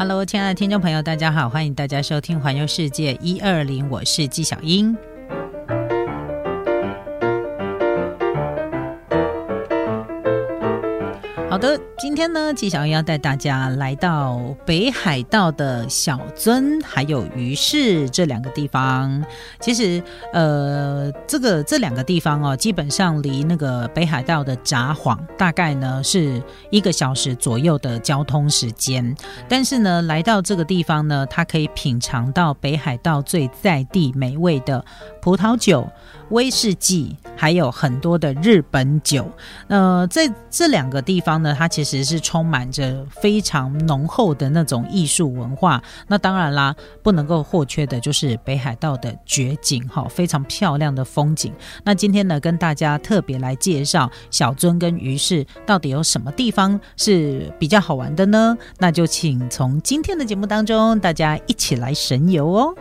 Hello，亲爱的听众朋友，大家好，欢迎大家收听《环游世界一二零》，我是纪晓英。好的，今天呢，纪晓英要带大家来到北海道的小樽还有鱼市这两个地方。其实，呃，这个这两个地方哦，基本上离那个北海道的札幌大概呢是一个小时左右的交通时间。但是呢，来到这个地方呢，它可以品尝到北海道最在地美味的葡萄酒。威士忌还有很多的日本酒，呃，在这两个地方呢，它其实实是充满着非常浓厚的那种艺术文化。那当然啦，不能够或缺的就是北海道的绝景，哈，非常漂亮的风景。那今天呢，跟大家特别来介绍小樽跟鱼市到底有什么地方是比较好玩的呢？那就请从今天的节目当中，大家一起来神游哦。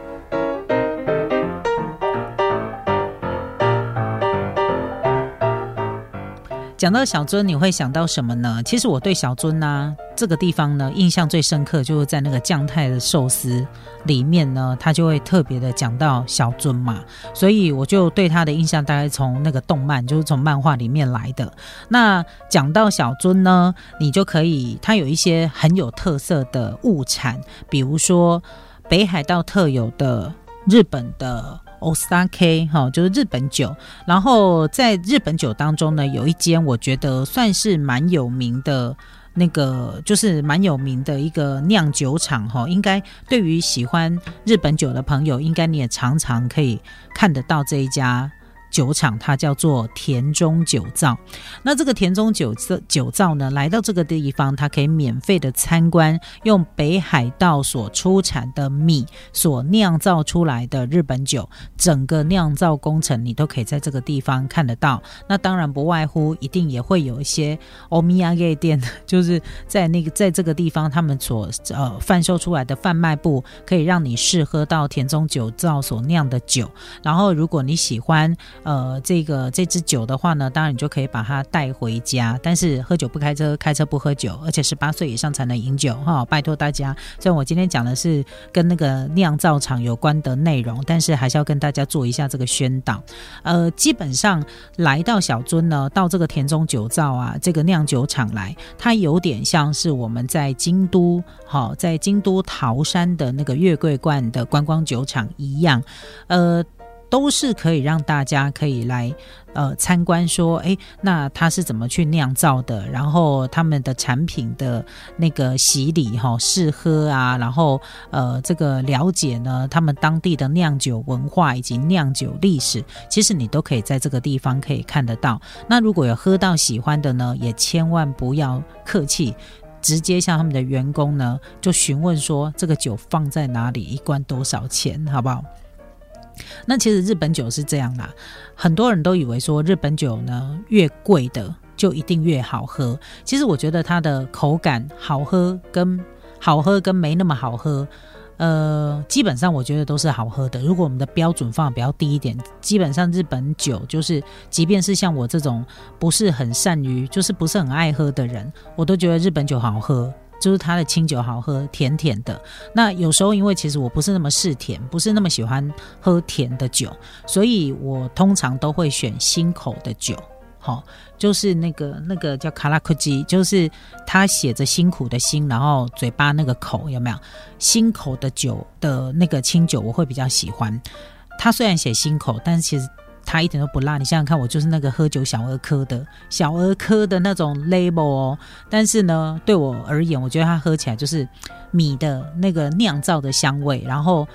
讲到小樽，你会想到什么呢？其实我对小樽呢这个地方呢印象最深刻，就是在那个酱太的寿司里面呢，他就会特别的讲到小樽嘛，所以我就对他的印象大概从那个动漫，就是从漫画里面来的。那讲到小樽呢，你就可以，它有一些很有特色的物产，比如说北海道特有的日本的。Osaka 哈，就是日本酒。然后在日本酒当中呢，有一间我觉得算是蛮有名的，那个就是蛮有名的一个酿酒厂哈。应该对于喜欢日本酒的朋友，应该你也常常可以看得到这一家。酒厂它叫做田中酒造，那这个田中酒造酒造呢，来到这个地方，它可以免费的参观，用北海道所出产的米所酿造出来的日本酒，整个酿造工程你都可以在这个地方看得到。那当然不外乎一定也会有一些欧米亚夜店，就是在那个在这个地方他们所呃贩售出来的贩卖部，可以让你试喝到田中酒造所酿的酒。然后如果你喜欢。呃，这个这支酒的话呢，当然你就可以把它带回家，但是喝酒不开车，开车不喝酒，而且十八岁以上才能饮酒哈，拜托大家。虽然我今天讲的是跟那个酿造厂有关的内容，但是还是要跟大家做一下这个宣导。呃，基本上来到小樽呢，到这个田中酒造啊，这个酿酒厂来，它有点像是我们在京都，好，在京都桃山的那个月桂冠的观光酒厂一样，呃。都是可以让大家可以来呃参观，说哎，那它是怎么去酿造的？然后他们的产品的那个洗礼哈，试喝啊，然后呃这个了解呢，他们当地的酿酒文化以及酿酒历史，其实你都可以在这个地方可以看得到。那如果有喝到喜欢的呢，也千万不要客气，直接向他们的员工呢就询问说这个酒放在哪里，一罐多少钱，好不好？那其实日本酒是这样啦，很多人都以为说日本酒呢越贵的就一定越好喝。其实我觉得它的口感好喝跟好喝跟没那么好喝，呃，基本上我觉得都是好喝的。如果我们的标准放比较低一点，基本上日本酒就是，即便是像我这种不是很善于，就是不是很爱喝的人，我都觉得日本酒好喝。就是它的清酒好喝，甜甜的。那有时候因为其实我不是那么嗜甜，不是那么喜欢喝甜的酒，所以我通常都会选新口的酒。好，就是那个那个叫卡拉克基，就是它写着辛苦的辛，然后嘴巴那个口有没有新口的酒的那个清酒，我会比较喜欢。它虽然写新口，但是其实。它一点都不辣，你想想看，我就是那个喝酒小儿科的小儿科的那种 label 哦。但是呢，对我而言，我觉得它喝起来就是米的那个酿造的香味，然后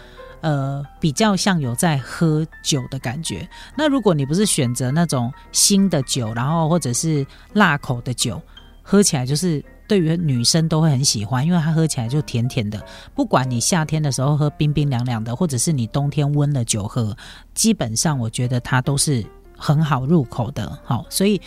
呃比较像有在喝酒的感觉。那如果你不是选择那种新的酒，然后或者是辣口的酒，喝起来就是。对于女生都会很喜欢，因为它喝起来就甜甜的。不管你夏天的时候喝冰冰凉凉的，或者是你冬天温了酒喝，基本上我觉得它都是很好入口的。好，所以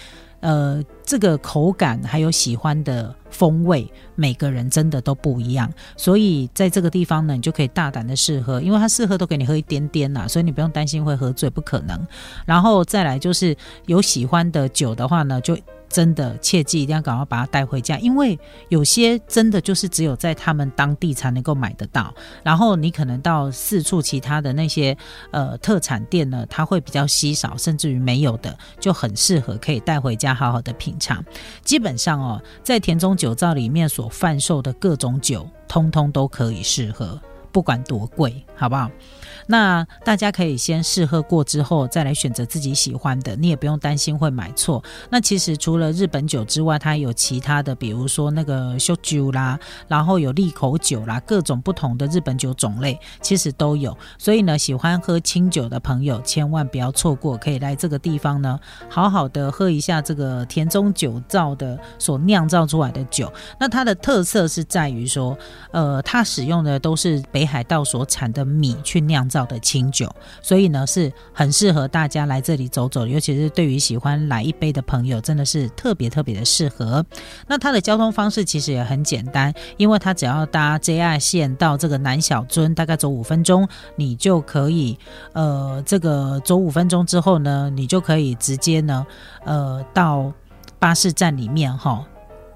呃，这个口感还有喜欢的风味，每个人真的都不一样。所以在这个地方呢，你就可以大胆的试喝，因为它试喝都给你喝一点点呐，所以你不用担心会喝醉，不可能。然后再来就是有喜欢的酒的话呢，就。真的切记一定要赶快把它带回家，因为有些真的就是只有在他们当地才能够买得到。然后你可能到四处其他的那些呃特产店呢，它会比较稀少，甚至于没有的，就很适合可以带回家好好的品尝。基本上哦，在田中酒造里面所贩售的各种酒，通通都可以适合，不管多贵，好不好？那大家可以先试喝过之后，再来选择自己喜欢的，你也不用担心会买错。那其实除了日本酒之外，它有其他的，比如说那个修酒啦，然后有利口酒啦，各种不同的日本酒种类，其实都有。所以呢，喜欢喝清酒的朋友千万不要错过，可以来这个地方呢，好好的喝一下这个田中酒造的所酿造出来的酒。那它的特色是在于说，呃，它使用的都是北海道所产的米去酿。造造的清酒，所以呢是很适合大家来这里走走，尤其是对于喜欢来一杯的朋友，真的是特别特别的适合。那它的交通方式其实也很简单，因为它只要搭 JR 线到这个南小樽，大概走五分钟，你就可以，呃，这个走五分钟之后呢，你就可以直接呢，呃，到巴士站里面哈，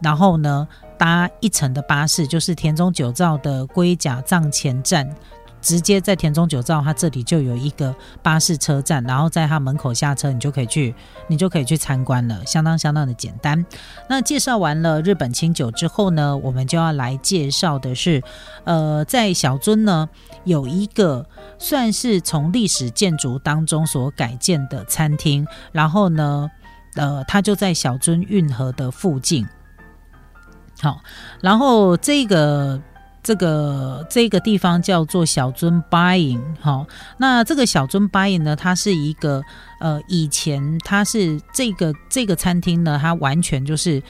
然后呢搭一层的巴士，就是田中久造的龟甲藏前站。直接在田中酒造，它这里就有一个巴士车站，然后在它门口下车，你就可以去，你就可以去参观了，相当相当的简单。那介绍完了日本清酒之后呢，我们就要来介绍的是，呃，在小樽呢有一个算是从历史建筑当中所改建的餐厅，然后呢，呃，它就在小樽运河的附近。好，然后这个。这个这个地方叫做小樽 Buying 哈，那这个小樽 Buying 呢，它是一个呃，以前它是这个这个餐厅呢，它完全就是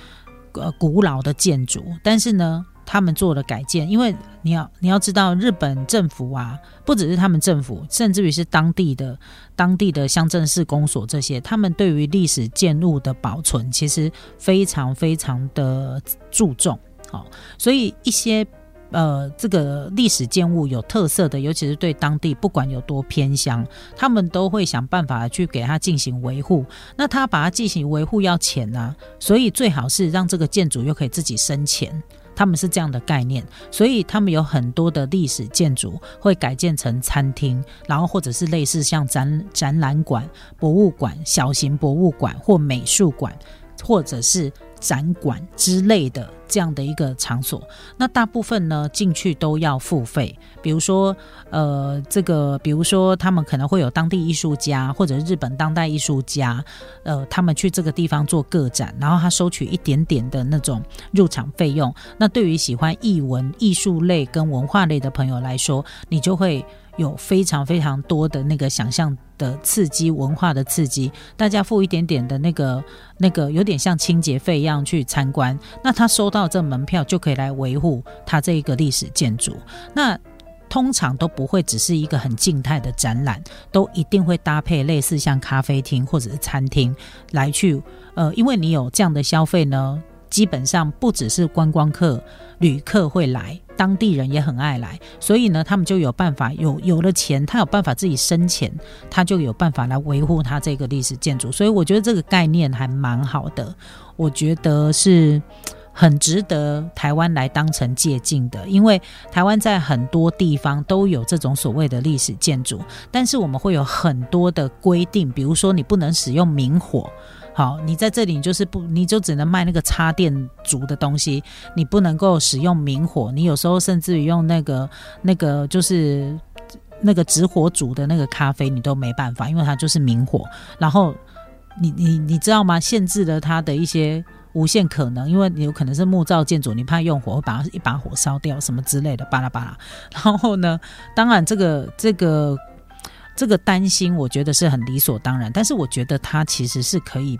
呃古老的建筑，但是呢，他们做了改建，因为你要你要知道，日本政府啊，不只是他们政府，甚至于是当地的当地的乡镇市公所这些，他们对于历史建物的保存其实非常非常的注重，好，所以一些。呃，这个历史建物有特色的，尤其是对当地不管有多偏乡，他们都会想办法去给它进行维护。那他把它进行维护要钱啊，所以最好是让这个建筑又可以自己生钱。他们是这样的概念，所以他们有很多的历史建筑会改建成餐厅，然后或者是类似像展展览馆、博物馆、小型博物馆或美术馆，或者是。展馆之类的这样的一个场所，那大部分呢进去都要付费。比如说，呃，这个，比如说他们可能会有当地艺术家或者日本当代艺术家，呃，他们去这个地方做个展，然后他收取一点点的那种入场费用。那对于喜欢艺文、艺术类跟文化类的朋友来说，你就会。有非常非常多的那个想象的刺激，文化的刺激，大家付一点点的那个那个有点像清洁费一样去参观，那他收到这门票就可以来维护他这一个历史建筑。那通常都不会只是一个很静态的展览，都一定会搭配类似像咖啡厅或者是餐厅来去，呃，因为你有这样的消费呢。基本上不只是观光客、旅客会来，当地人也很爱来，所以呢，他们就有办法有有了钱，他有办法自己生钱，他就有办法来维护他这个历史建筑。所以我觉得这个概念还蛮好的，我觉得是很值得台湾来当成借鉴的，因为台湾在很多地方都有这种所谓的历史建筑，但是我们会有很多的规定，比如说你不能使用明火。好，你在这里就是不，你就只能卖那个插电煮的东西，你不能够使用明火。你有时候甚至于用那个那个就是那个直火煮的那个咖啡，你都没办法，因为它就是明火。然后你你你知道吗？限制了它的一些无限可能，因为你有可能是木造建筑，你怕用火会把一把火烧掉什么之类的，巴拉巴拉。然后呢，当然这个这个这个担心，我觉得是很理所当然，但是我觉得它其实是可以。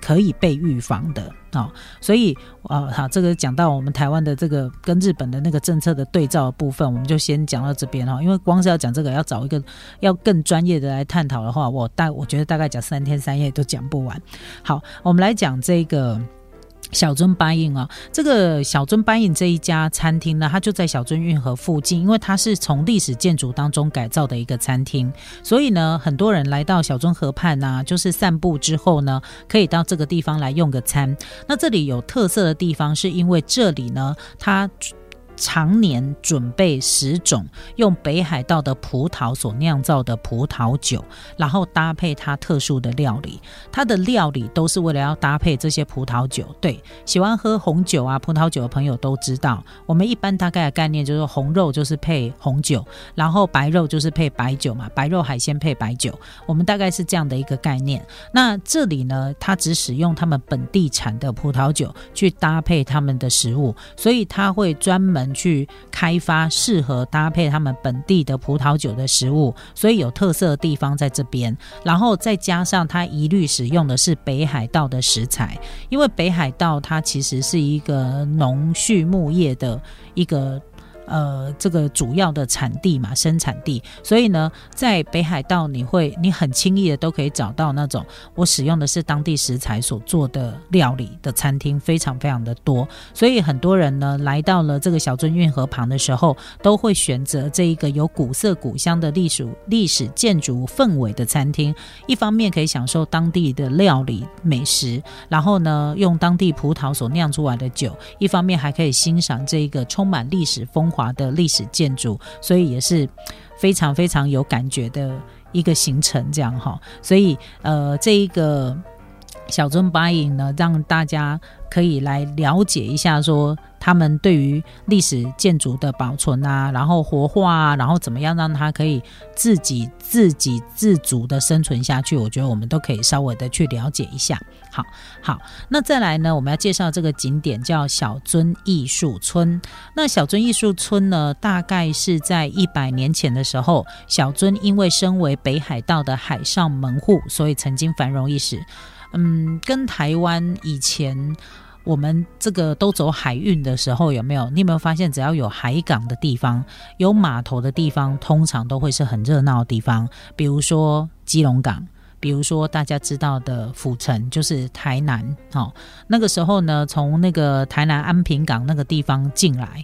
可以被预防的啊，所以啊，好，这个讲到我们台湾的这个跟日本的那个政策的对照部分，我们就先讲到这边哈。因为光是要讲这个，要找一个要更专业的来探讨的话，我大我觉得大概讲三天三夜都讲不完。好，我们来讲这个。小樽八印啊，这个小樽八印这一家餐厅呢，它就在小樽运河附近，因为它是从历史建筑当中改造的一个餐厅，所以呢，很多人来到小樽河畔啊，就是散步之后呢，可以到这个地方来用个餐。那这里有特色的地方，是因为这里呢，它。常年准备十种用北海道的葡萄所酿造的葡萄酒，然后搭配它特殊的料理。它的料理都是为了要搭配这些葡萄酒。对，喜欢喝红酒啊、葡萄酒的朋友都知道，我们一般大概的概念就是红肉就是配红酒，然后白肉就是配白酒嘛，白肉海鲜配白酒。我们大概是这样的一个概念。那这里呢，它只使用他们本地产的葡萄酒去搭配他们的食物，所以它会专门。去开发适合搭配他们本地的葡萄酒的食物，所以有特色的地方在这边。然后再加上它一律使用的是北海道的食材，因为北海道它其实是一个农畜牧业的一个。呃，这个主要的产地嘛，生产地，所以呢，在北海道你会，你很轻易的都可以找到那种我使用的是当地食材所做的料理的餐厅，非常非常的多。所以很多人呢，来到了这个小樽运河旁的时候，都会选择这一个有古色古香的历史历史建筑氛围的餐厅。一方面可以享受当地的料理美食，然后呢，用当地葡萄所酿出来的酒；一方面还可以欣赏这一个充满历史风。华的历史建筑，所以也是非常非常有感觉的一个行程，这样哈。所以呃，这一个小樽八影呢，让大家可以来了解一下说。他们对于历史建筑的保存啊，然后活化啊，然后怎么样让它可以自己自给自足的生存下去？我觉得我们都可以稍微的去了解一下。好，好，那再来呢，我们要介绍这个景点叫小樽艺术村。那小樽艺术村呢，大概是在一百年前的时候，小樽因为身为北海道的海上门户，所以曾经繁荣一时。嗯，跟台湾以前。我们这个都走海运的时候，有没有？你有没有发现，只要有海港的地方、有码头的地方，通常都会是很热闹的地方。比如说基隆港，比如说大家知道的府城，就是台南。哦，那个时候呢，从那个台南安平港那个地方进来，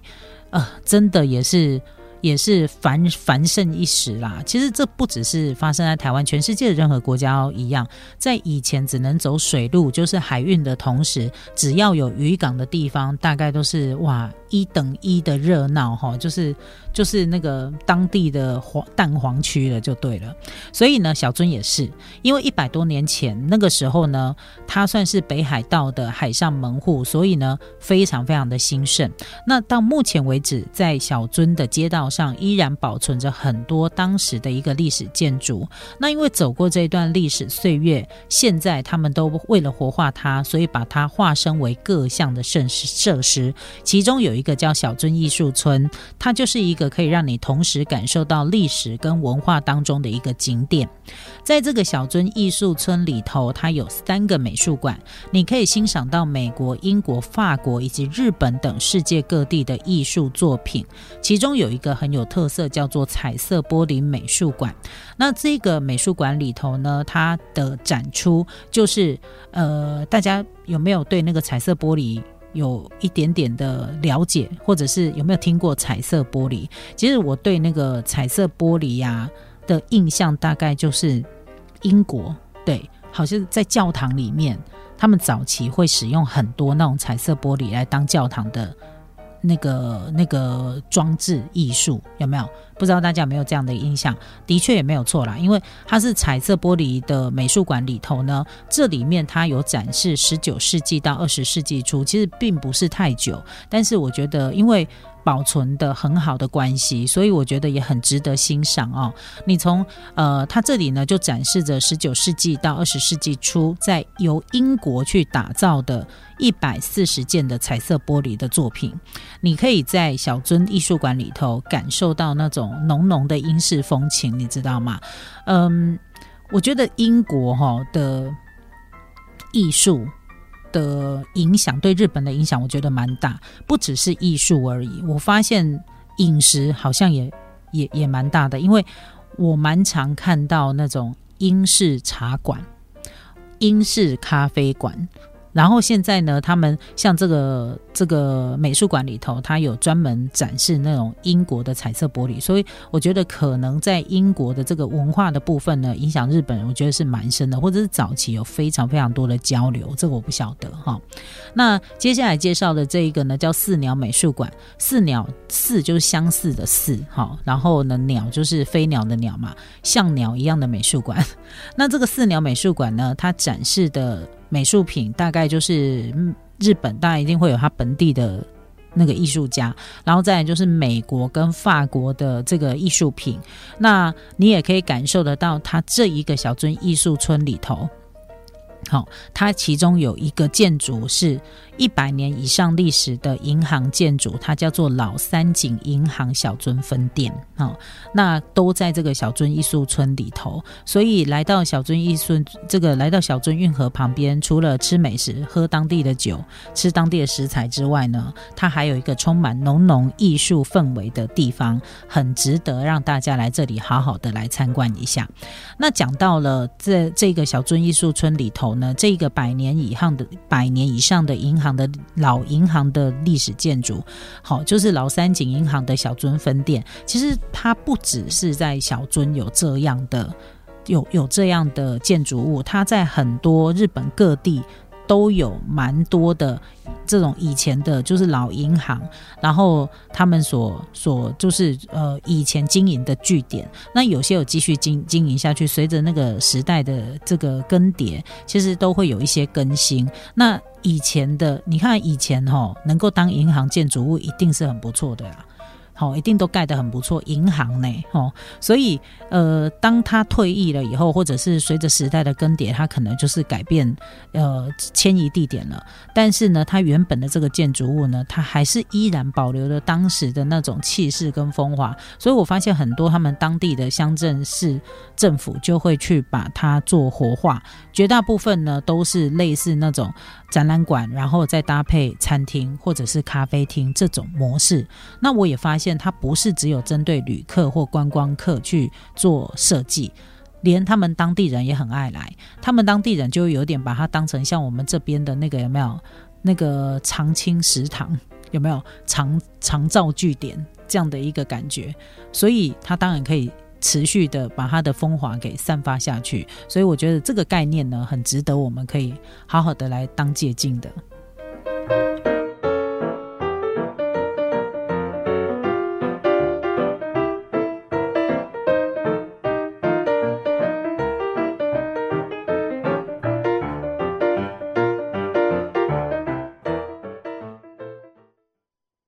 呃，真的也是。也是繁繁盛一时啦。其实这不只是发生在台湾，全世界的任何国家一样。在以前只能走水路，就是海运的同时，只要有渔港的地方，大概都是哇。一等一的热闹哈，就是就是那个当地的黄蛋黄区了，就对了。所以呢，小樽也是，因为一百多年前那个时候呢，它算是北海道的海上门户，所以呢，非常非常的兴盛。那到目前为止，在小樽的街道上依然保存着很多当时的一个历史建筑。那因为走过这一段历史岁月，现在他们都为了活化它，所以把它化身为各项的设施设施，其中有一。一个叫小樽艺术村，它就是一个可以让你同时感受到历史跟文化当中的一个景点。在这个小樽艺术村里头，它有三个美术馆，你可以欣赏到美国、英国、法国以及日本等世界各地的艺术作品。其中有一个很有特色，叫做彩色玻璃美术馆。那这个美术馆里头呢，它的展出就是呃，大家有没有对那个彩色玻璃？有一点点的了解，或者是有没有听过彩色玻璃？其实我对那个彩色玻璃呀的印象，大概就是英国，对，好像在教堂里面，他们早期会使用很多那种彩色玻璃来当教堂的。那个那个装置艺术有没有？不知道大家有没有这样的印象？的确也没有错啦，因为它是彩色玻璃的美术馆里头呢，这里面它有展示十九世纪到二十世纪初，其实并不是太久，但是我觉得因为。保存的很好的关系，所以我觉得也很值得欣赏哦。你从呃，它这里呢就展示着十九世纪到二十世纪初，在由英国去打造的一百四十件的彩色玻璃的作品。你可以在小樽艺术馆里头感受到那种浓浓的英式风情，你知道吗？嗯，我觉得英国哈的。艺术的影响，对日本的影响，我觉得蛮大，不只是艺术而已。我发现饮食好像也也也蛮大的，因为我蛮常看到那种英式茶馆、英式咖啡馆。然后现在呢，他们像这个这个美术馆里头，它有专门展示那种英国的彩色玻璃，所以我觉得可能在英国的这个文化的部分呢，影响日本人，我觉得是蛮深的，或者是早期有非常非常多的交流，这个我不晓得哈。那接下来介绍的这一个呢，叫四鸟美术馆，四鸟四就是相似的四，哈，然后呢鸟就是飞鸟的鸟嘛，像鸟一样的美术馆。那这个四鸟美术馆呢，它展示的。美术品大概就是日本，当然一定会有它本地的那个艺术家，然后再就是美国跟法国的这个艺术品。那你也可以感受得到，它这一个小樽艺术村里头，好，它其中有一个建筑是。一百年以上历史的银行建筑，它叫做老三井银行小樽分店啊，那都在这个小樽艺术村里头。所以来到小樽艺术这个来到小樽运河旁边，除了吃美食、喝当地的酒、吃当地的食材之外呢，它还有一个充满浓浓艺术氛围的地方，很值得让大家来这里好好的来参观一下。那讲到了这这个小樽艺术村里头呢，这个百年以上的百年以上的银行。行的老银行的历史建筑，好，就是老三井银行的小樽分店。其实它不只是在小樽有这样的有有这样的建筑物，它在很多日本各地。都有蛮多的这种以前的，就是老银行，然后他们所所就是呃以前经营的据点，那有些有继续经经营下去，随着那个时代的这个更迭，其实都会有一些更新。那以前的，你看以前哈，能够当银行建筑物，一定是很不错的啦。好，一定都盖得很不错，银行呢，哦，所以呃，当他退役了以后，或者是随着时代的更迭，他可能就是改变呃迁移地点了。但是呢，它原本的这个建筑物呢，它还是依然保留了当时的那种气势跟风华。所以我发现很多他们当地的乡镇市政府就会去把它做活化，绝大部分呢都是类似那种展览馆，然后再搭配餐厅或者是咖啡厅这种模式。那我也发现。它不是只有针对旅客或观光客去做设计，连他们当地人也很爱来。他们当地人就有点把它当成像我们这边的那个有没有那个长青食堂有没有长长照据点这样的一个感觉，所以它当然可以持续的把它的风华给散发下去，所以我觉得这个概念呢，很值得我们可以好好的来当借镜的。